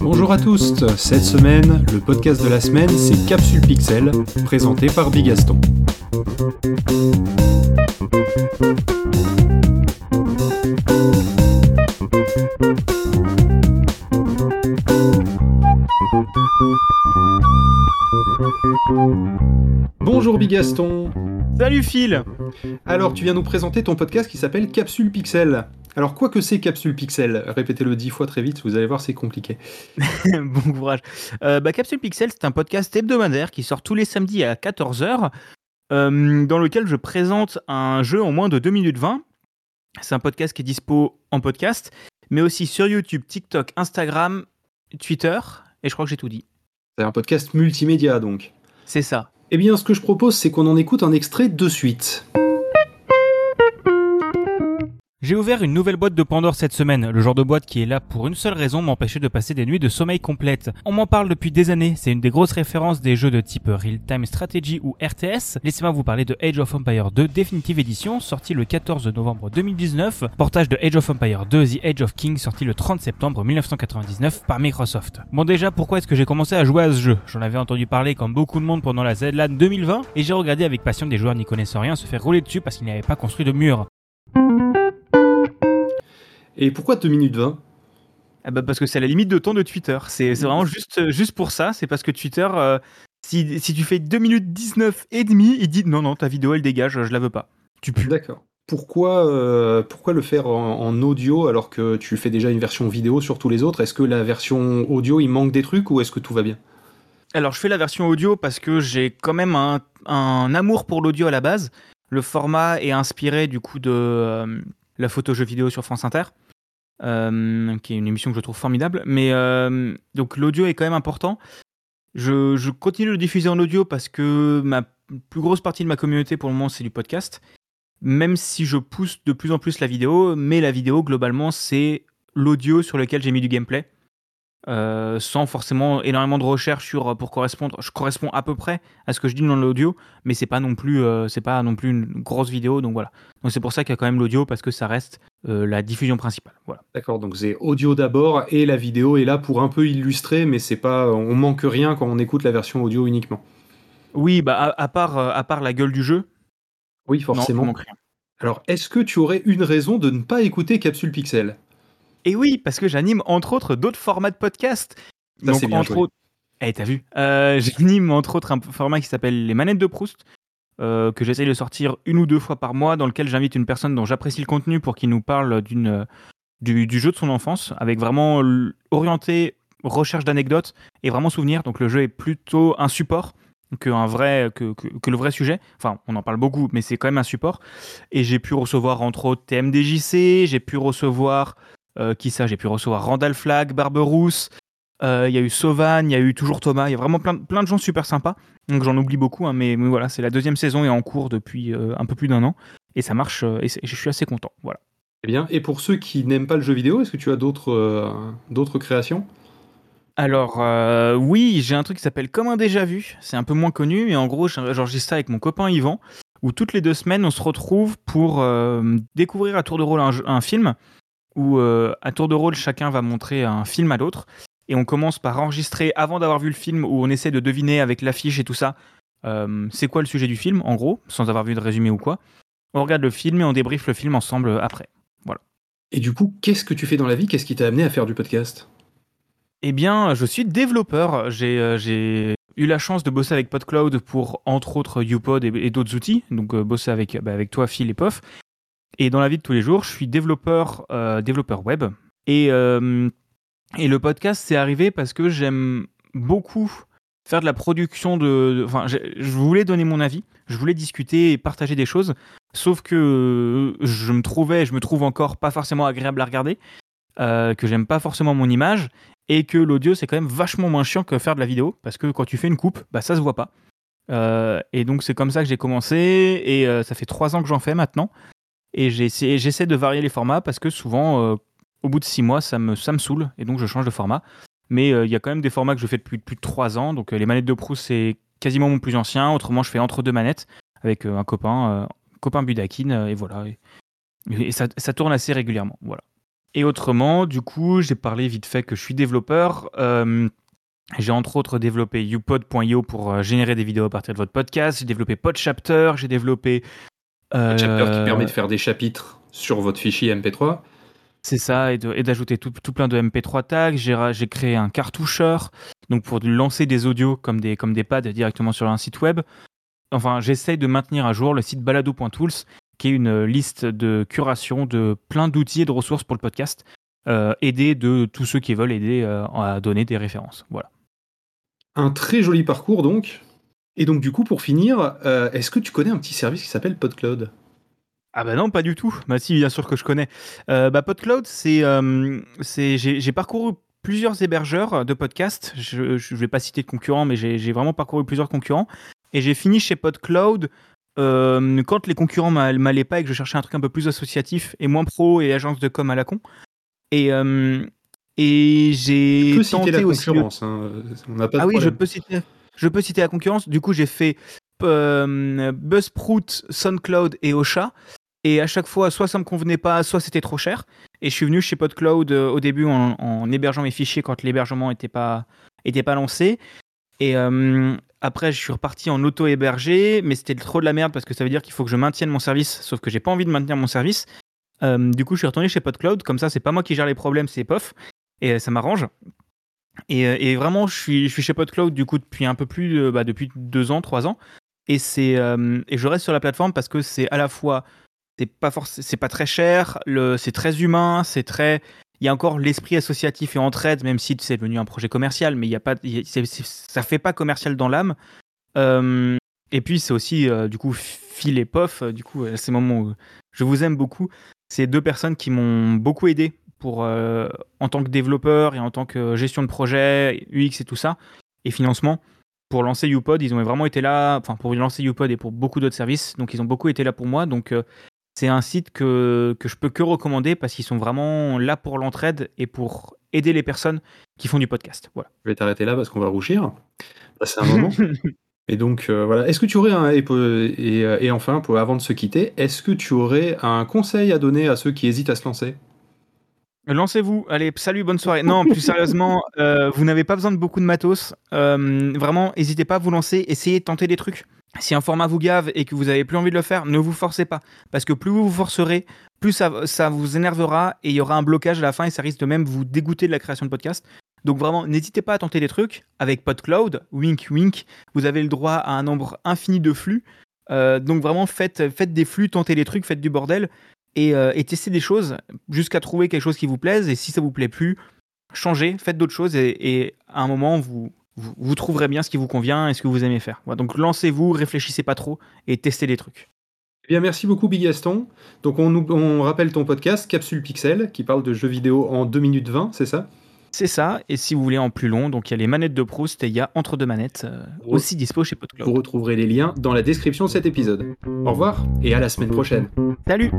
Bonjour à tous, cette semaine, le podcast de la semaine, c'est Capsule Pixel, présenté par Bigaston. Bonjour Bigaston Salut Phil Alors, tu viens nous présenter ton podcast qui s'appelle Capsule Pixel. Alors, quoi que c'est Capsule Pixel Répétez-le dix fois très vite, vous allez voir, c'est compliqué. Bon courage. Euh, bah, Capsule Pixel, c'est un podcast hebdomadaire qui sort tous les samedis à 14h, euh, dans lequel je présente un jeu en moins de 2 minutes 20. C'est un podcast qui est dispo en podcast, mais aussi sur YouTube, TikTok, Instagram, Twitter, et je crois que j'ai tout dit. C'est un podcast multimédia, donc. C'est ça. Eh bien, ce que je propose, c'est qu'on en écoute un extrait de suite. J'ai ouvert une nouvelle boîte de Pandore cette semaine, le genre de boîte qui est là pour une seule raison, m'empêcher de passer des nuits de sommeil complètes. On m'en parle depuis des années, c'est une des grosses références des jeux de type Real Time Strategy ou RTS. Laissez-moi vous parler de Age of Empire 2 Definitive Edition, sorti le 14 novembre 2019, portage de Age of Empire 2 The Age of King, sorti le 30 septembre 1999 par Microsoft. Bon déjà, pourquoi est-ce que j'ai commencé à jouer à ce jeu? J'en avais entendu parler comme beaucoup de monde pendant la ZLAN 2020, et j'ai regardé avec passion des joueurs n'y connaissant rien se faire rouler dessus parce qu'ils n'avaient pas construit de mur. Et pourquoi 2 minutes 20 Ah bah parce que c'est la limite de temps de Twitter. C'est vraiment juste, juste pour ça. C'est parce que Twitter, euh, si, si tu fais 2 minutes 19 et demi, il dit non, non, ta vidéo elle dégage, je la veux pas. Tu pues. D'accord. Pourquoi, euh, pourquoi le faire en, en audio alors que tu fais déjà une version vidéo sur tous les autres? Est-ce que la version audio, il manque des trucs ou est-ce que tout va bien? Alors je fais la version audio parce que j'ai quand même un, un amour pour l'audio à la base. Le format est inspiré du coup de euh, la photo jeu vidéo sur France Inter, euh, qui est une émission que je trouve formidable. Mais euh, donc l'audio est quand même important. Je, je continue de diffuser en audio parce que ma plus grosse partie de ma communauté pour le moment c'est du podcast. Même si je pousse de plus en plus la vidéo, mais la vidéo globalement c'est l'audio sur lequel j'ai mis du gameplay. Euh, sans forcément énormément de recherche sur pour correspondre. Je corresponds à peu près à ce que je dis dans l'audio, mais c'est pas non plus euh, c'est pas non plus une grosse vidéo, donc voilà. Donc c'est pour ça qu'il y a quand même l'audio parce que ça reste euh, la diffusion principale. Voilà. D'accord, donc c'est audio d'abord et la vidéo est là pour un peu illustrer, mais c'est pas, on manque rien quand on écoute la version audio uniquement. Oui, bah à, à part euh, à part la gueule du jeu, Oui, non, forcément. il manque rien. Alors, est-ce que tu aurais une raison de ne pas écouter Capsule Pixel? Et oui, parce que j'anime entre autres d'autres formats de podcast. Ça, bien entre joué. autres, eh t'as vu Euh, J'anime entre autres un format qui s'appelle les manettes de Proust. euh, que j'essaye de sortir une ou deux fois par mois, dans lequel j'invite une personne dont j'apprécie le contenu pour qu'il nous parle d'une euh, du, du jeu de son enfance, avec vraiment orienté recherche d'anecdotes et vraiment souvenir. Donc le jeu est plutôt un support que un vrai que, que, que le vrai sujet. Enfin, on en parle beaucoup, mais c'est quand même un support. Et j'ai pu recevoir entre autres TMDJC, j'ai pu recevoir qui ça? J'ai pu recevoir Randall Flagg, Barberousse. euh, Il y a eu Sauvan, il y a eu toujours Thomas. Il y a vraiment plein, de- plein de gens super sympas. Donc j'en oublie beaucoup, hein, mais, mais voilà, c'est la deuxième saison et en cours depuis euh, un peu plus d'un an. Et ça marche, euh, et je suis assez content. Voilà. Eh bien, et pour ceux qui n'aiment pas le jeu vidéo, est-ce que tu as d'autres euh, d'autres créations? Alors, euh, oui, j'ai un truc qui s'appelle Comme un déjà vu. C'est un peu moins connu, mais en gros, j'en- j'enregistre ça avec mon copain Yvan, où toutes les deux semaines, on se retrouve pour euh, découvrir à tour de rôle un film, où euh, à tour de rôle, chacun va montrer un film à l'autre. Et on commence par enregistrer avant d'avoir vu le film, où on essaie de deviner avec l'affiche et tout ça, euh, c'est quoi le sujet du film, en gros, sans avoir vu de résumé ou quoi. On regarde le film et on débriefe le film ensemble après. Et du coup, qu'est-ce que tu fais dans la vie? Qu'est-ce qui t'a amené à faire du podcast? Eh bien, je suis développeur. J'ai euh, eu la chance de bosser avec PodCloud pour, entre autres, UPod et, et d'autres outils. Donc, euh, bosser avec, bah, avec toi, Phil et Pof. Et dans la vie de tous les jours, je suis développeur, euh, développeur web. Et, euh, et le podcast, c'est arrivé parce que j'aime beaucoup faire de la production de. Enfin, je voulais donner mon avis, je voulais discuter et partager des choses. Sauf que euh, je me trouvais, je me trouve encore pas forcément agréable à regarder, que j'aime pas forcément mon image et que l'audio c'est quand même vachement moins chiant que faire de la vidéo parce que quand tu fais une coupe, bah ça se voit pas. Et donc c'est comme ça que j'ai commencé et ça fait trois ans que j'en fais maintenant et j'essaie de varier les formats parce que souvent euh, au bout de six mois ça me ça me saoule et donc je change de format. Mais il y a quand même des formats que je fais depuis plus de 3 ans. Donc les manettes de Proust, c'est quasiment mon plus ancien. Autrement, je fais entre deux manettes avec un copain, copain Budakin, et voilà. Et, ça, ça, tourne assez régulièrement. Voilà. Et autrement, du coup, j'ai parlé vite fait que je suis développeur. J'ai entre autres développé upod.io pour euh, générer des vidéos à partir de votre podcast. J'ai développé Podchapter, j'ai développé. Euh... Podchapter qui permet de faire des chapitres sur votre fichier MP3. C'est ça, et d'ajouter tout, tout, plein de MP3 tags. J'ai créé un cartoucheur, donc pour lancer des audios comme des, comme des pads directement sur un site web. Enfin, j'essaye de maintenir à jour le site balado.tools, qui est une liste de curation de plein d'outils et de ressources pour le podcast. Euh, aider de tous ceux qui veulent aider euh, à donner des références. Voilà. Un très joli parcours donc. Et donc du coup, pour finir, euh, est-ce que tu connais un petit service qui s'appelle PodCloud? Ah bah non, pas du tout. Bah si, bien sûr que je connais. Euh, bah PodCloud, c'est, euh, c'est j'ai, parcouru plusieurs hébergeurs de podcasts. Je ne vais pas citer de concurrents, mais j'ai, vraiment parcouru plusieurs concurrents. Et j'ai fini chez PodCloud quand les concurrents m'allaient pas et que je cherchais un truc un peu plus associatif et moins pro et agence de com à la con. Et, et j'ai tenté citer la concurrence. Hein. ah oui, je peux citer. Je peux citer la concurrence. Du coup, j'ai fait euh, Buzzsprout, SoundCloud et Ocha. Et à chaque fois, soit ça me convenait pas, soit c'était trop cher. Et je suis venu chez PodCloud euh, au début en, hébergeant mes fichiers quand l'hébergement n'était pas, était pas lancé. Et euh, après, je suis reparti en auto-hébergé, mais c'était trop de la merde parce que ça veut dire qu'il faut que je maintienne mon service, sauf que j'ai pas envie de maintenir mon service. du coup, je suis retourné chez PodCloud, comme ça, c'est pas moi qui gère les problèmes, c'est POF et ça m'arrange. Et, euh, et, vraiment, je suis, chez PodCloud du coup depuis un peu plus, bah, depuis deux ans, trois ans. Et c'est euh, et je reste sur la plateforme parce que c'est à la fois c'est pas c'est pas très cher, c'est très humain, c'est très il y a encore l'esprit associatif et entraide, même si c'est devenu un projet commercial, mais il y a pas, ça fait pas commercial dans l'âme. Euh, et puis c'est aussi du coup Phil et Pof, du coup à ces moments où je vous aime beaucoup, c'est deux personnes qui m'ont beaucoup aidé pour, euh, en tant que développeur et en tant que gestion de projet, UX et tout ça, et financement. Pour lancer UPod, ils ont vraiment été là, enfin pour lancer UPod et pour beaucoup d'autres services, donc ils ont beaucoup été là pour moi. Donc euh, c'est un site que, que je peux que recommander parce qu'ils sont vraiment là pour l'entraide et pour aider les personnes qui font du podcast. Voilà. Je vais t'arrêter là parce qu'on va rougir. C'est un moment. et donc euh, voilà. Est-ce que tu aurais un et, et, et enfin pour avant de se quitter, est-ce que tu aurais un conseil à donner à ceux qui hésitent à se lancer? Lancez-vous. Allez, salut, bonne soirée. Non, plus sérieusement, euh, vous n'avez pas besoin de beaucoup de matos. Euh, vraiment, n'hésitez pas à vous lancer. Essayez de tenter des trucs. Si un format vous gave et que vous avez plus envie de le faire, ne vous forcez pas. Parce que plus vous vous forcerez, plus ça, ça vous énervera et il y aura un blocage à la fin et ça risque de même vous dégoûter de la création de podcast. Donc vraiment, n'hésitez pas à tenter des trucs. Avec PodCloud, wink wink, vous avez le droit à un nombre infini de flux. Euh, donc vraiment, faites, faites des flux, tentez des trucs, faites du bordel. Euh, et, tester des choses jusqu'à trouver quelque chose qui vous plaise. Et si ça vous plaît plus, changez, faites d'autres choses et, à un moment, vous, vous, trouverez bien ce qui vous convient et ce que vous aimez faire. donc lancez-vous, réfléchissez pas trop et testez des trucs. Eh bien, merci beaucoup, Big Gaston. Donc, on, on rappelle ton podcast, Capsule Pixel, qui parle de jeux vidéo en 2 minutes 20, c'est ça? C'est ça, et si vous voulez en plus long, donc il y a les manettes de Proust et il y a Entre deux manettes, euh, aussi dispo chez PodCloud. Vous retrouverez les liens dans la description de cet épisode. Au revoir et à la semaine prochaine. Salut